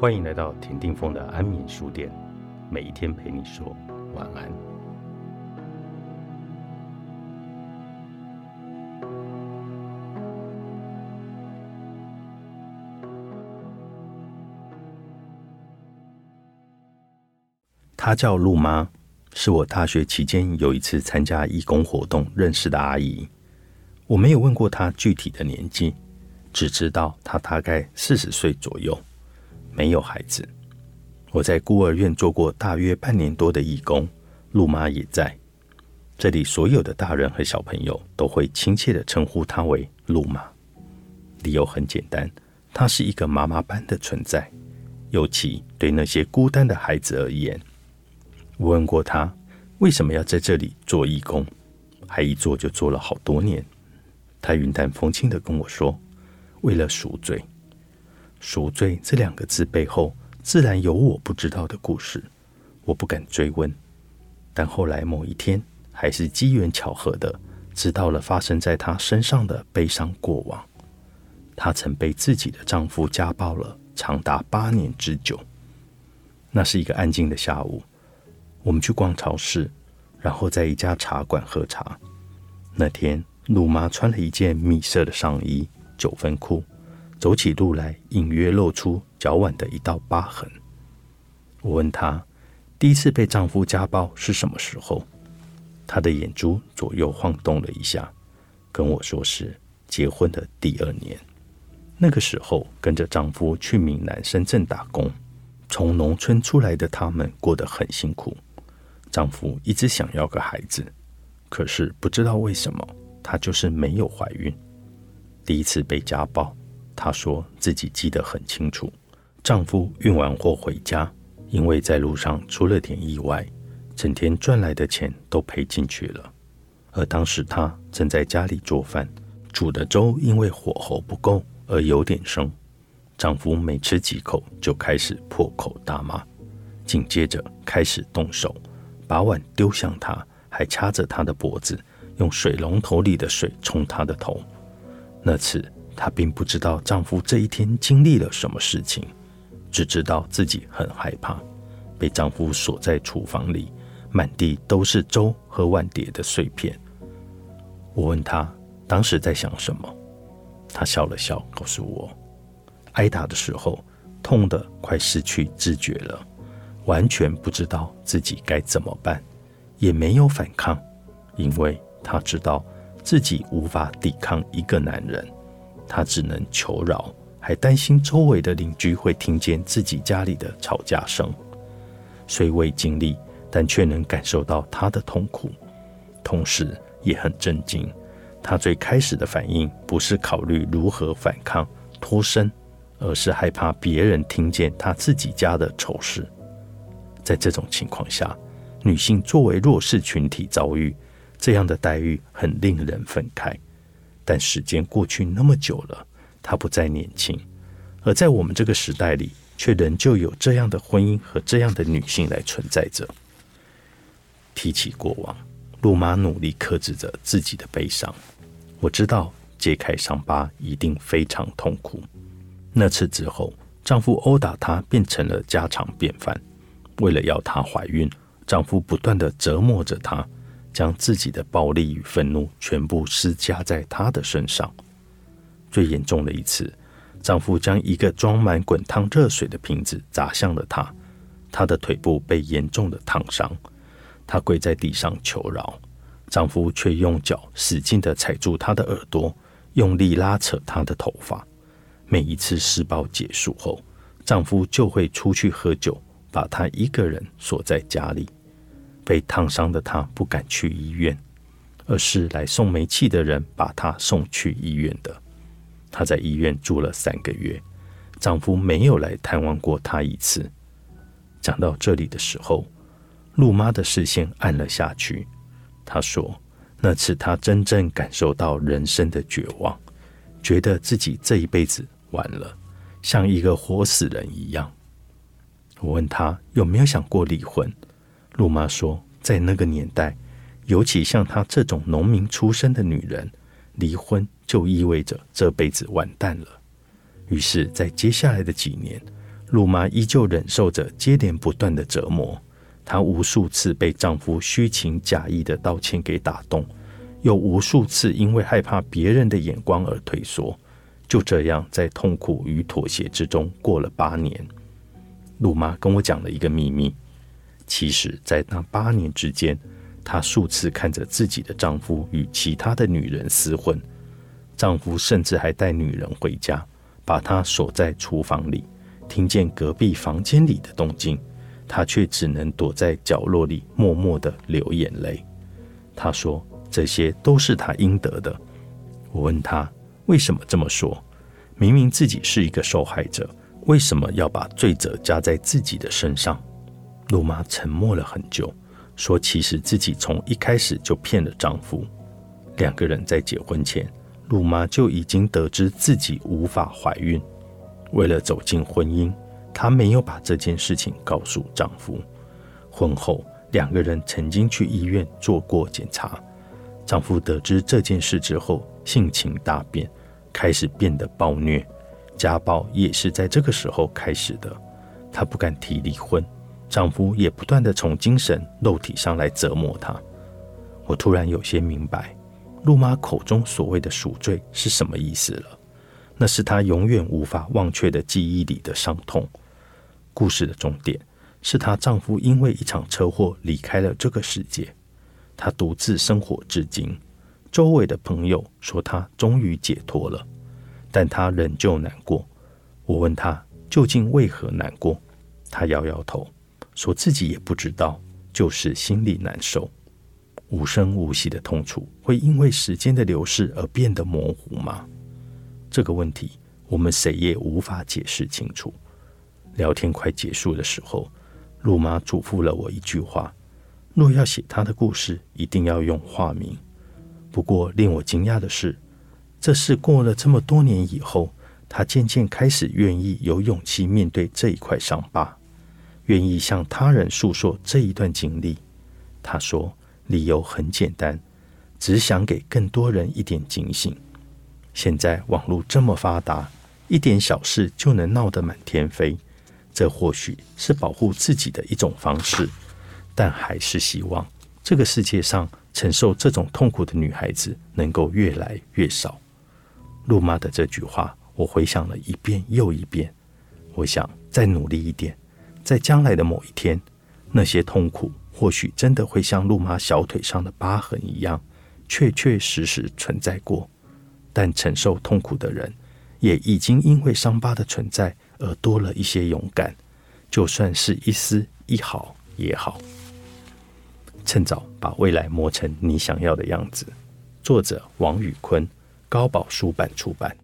欢迎来到田定峰的安眠书店，每一天陪你说晚安。她叫陆妈，是我大学期间有一次参加义工活动认识的阿姨。我没有问过她具体的年纪，只知道她大概四十岁左右。没有孩子，我在孤儿院做过大约半年多的义工，陆妈也在。这里所有的大人和小朋友都会亲切的称呼她为陆妈。理由很简单，她是一个妈妈般的存在，尤其对那些孤单的孩子而言。我问过她为什么要在这里做义工，还一做就做了好多年。她云淡风轻的跟我说：“为了赎罪。”赎罪这两个字背后，自然有我不知道的故事，我不敢追问。但后来某一天，还是机缘巧合的，知道了发生在她身上的悲伤过往。她曾被自己的丈夫家暴了长达八年之久。那是一个安静的下午，我们去逛超市，然后在一家茶馆喝茶。那天，陆妈穿了一件米色的上衣、九分裤。走起路来，隐约露出脚腕的一道疤痕。我问她，第一次被丈夫家暴是什么时候？她的眼珠左右晃动了一下，跟我说是结婚的第二年。那个时候，跟着丈夫去闽南深圳打工，从农村出来的他们过得很辛苦。丈夫一直想要个孩子，可是不知道为什么，她就是没有怀孕。第一次被家暴。她说自己记得很清楚，丈夫运完货回家，因为在路上出了点意外，整天赚来的钱都赔进去了。而当时她正在家里做饭，煮的粥因为火候不够而有点生，丈夫每吃几口就开始破口大骂，紧接着开始动手，把碗丢向她，还掐着她的脖子，用水龙头里的水冲她的头。那次。她并不知道丈夫这一天经历了什么事情，只知道自己很害怕，被丈夫锁在厨房里，满地都是粥和碗碟的碎片。我问她当时在想什么，她笑了笑，告诉我，挨打的时候痛得快失去知觉了，完全不知道自己该怎么办，也没有反抗，因为她知道自己无法抵抗一个男人。她只能求饶，还担心周围的邻居会听见自己家里的吵架声。虽未经历，但却能感受到她的痛苦，同时也很震惊。她最开始的反应不是考虑如何反抗脱身，而是害怕别人听见她自己家的丑事。在这种情况下，女性作为弱势群体遭遇这样的待遇，很令人愤慨。但时间过去那么久了，她不再年轻，而在我们这个时代里，却仍旧有这样的婚姻和这样的女性来存在着。提起过往，陆妈努力克制着自己的悲伤。我知道揭开伤疤一定非常痛苦。那次之后，丈夫殴打她变成了家常便饭。为了要她怀孕，丈夫不断的折磨着她。将自己的暴力与愤怒全部施加在她的身上。最严重的一次，丈夫将一个装满滚烫热水的瓶子砸向了她，她的腿部被严重的烫伤。她跪在地上求饶，丈夫却用脚使劲地踩住她的耳朵，用力拉扯她的头发。每一次施暴结束后，丈夫就会出去喝酒，把她一个人锁在家里。被烫伤的她不敢去医院，而是来送煤气的人把她送去医院的。她在医院住了三个月，丈夫没有来探望过她一次。讲到这里的时候，陆妈的视线暗了下去。她说：“那次她真正感受到人生的绝望，觉得自己这一辈子完了，像一个活死人一样。”我问她有没有想过离婚。陆妈说，在那个年代，尤其像她这种农民出身的女人，离婚就意味着这辈子完蛋了。于是，在接下来的几年，陆妈依旧忍受着接连不断的折磨，她无数次被丈夫虚情假意的道歉给打动，又无数次因为害怕别人的眼光而退缩。就这样，在痛苦与妥协之中过了八年。陆妈跟我讲了一个秘密，其实，在那八年之间，她数次看着自己的丈夫与其他的女人厮混，丈夫甚至还带女人回家，把她锁在厨房里。听见隔壁房间里的动静，她却只能躲在角落里默默的流眼泪。她说：“这些都是她应得的。”我问她。为什么这么说？明明自己是一个受害者，为什么要把罪责加在自己的身上？陆妈沉默了很久，说：“其实自己从一开始就骗了丈夫。两个人在结婚前，陆妈就已经得知自己无法怀孕。为了走进婚姻，她没有把这件事情告诉丈夫。婚后，两个人曾经去医院做过检查。丈夫得知这件事之后，性情大变。”开始变得暴虐，家暴也是在这个时候开始的。她不敢提离婚，丈夫也不断的从精神、肉体上来折磨她。我突然有些明白，陆妈口中所谓的赎罪是什么意思了。那是她永远无法忘却的记忆里的伤痛。故事的终点是她丈夫因为一场车祸离开了这个世界，她独自生活至今。周围的朋友说她终于解脱了，但她仍旧难过。我问她究竟为何难过，她摇摇头，说自己也不知道，就是心里难受。无声无息的痛楚会因为时间的流逝而变得模糊吗？这个问题我们谁也无法解释清楚。聊天快结束的时候，陆妈嘱咐了我一句话：若要写她的故事，一定要用化名。不过，令我惊讶的是，这是过了这么多年以后，她渐渐开始愿意有勇气面对这一块伤疤，愿意向他人诉说这一段经历。他说，理由很简单，只想给更多人一点警醒。现在网络这么发达，一点小事就能闹得满天飞，这或许是保护自己的一种方式，但还是希望这个世界上。承受这种痛苦的女孩子能够越来越少。陆妈的这句话，我回想了一遍又一遍。我想再努力一点，在将来的某一天，那些痛苦或许真的会像陆妈小腿上的疤痕一样，确确实实存在过。但承受痛苦的人，也已经因为伤疤的存在而多了一些勇敢，就算是一丝一毫也好。趁早把未来磨成你想要的样子。作者：王宇坤，高宝书版出版。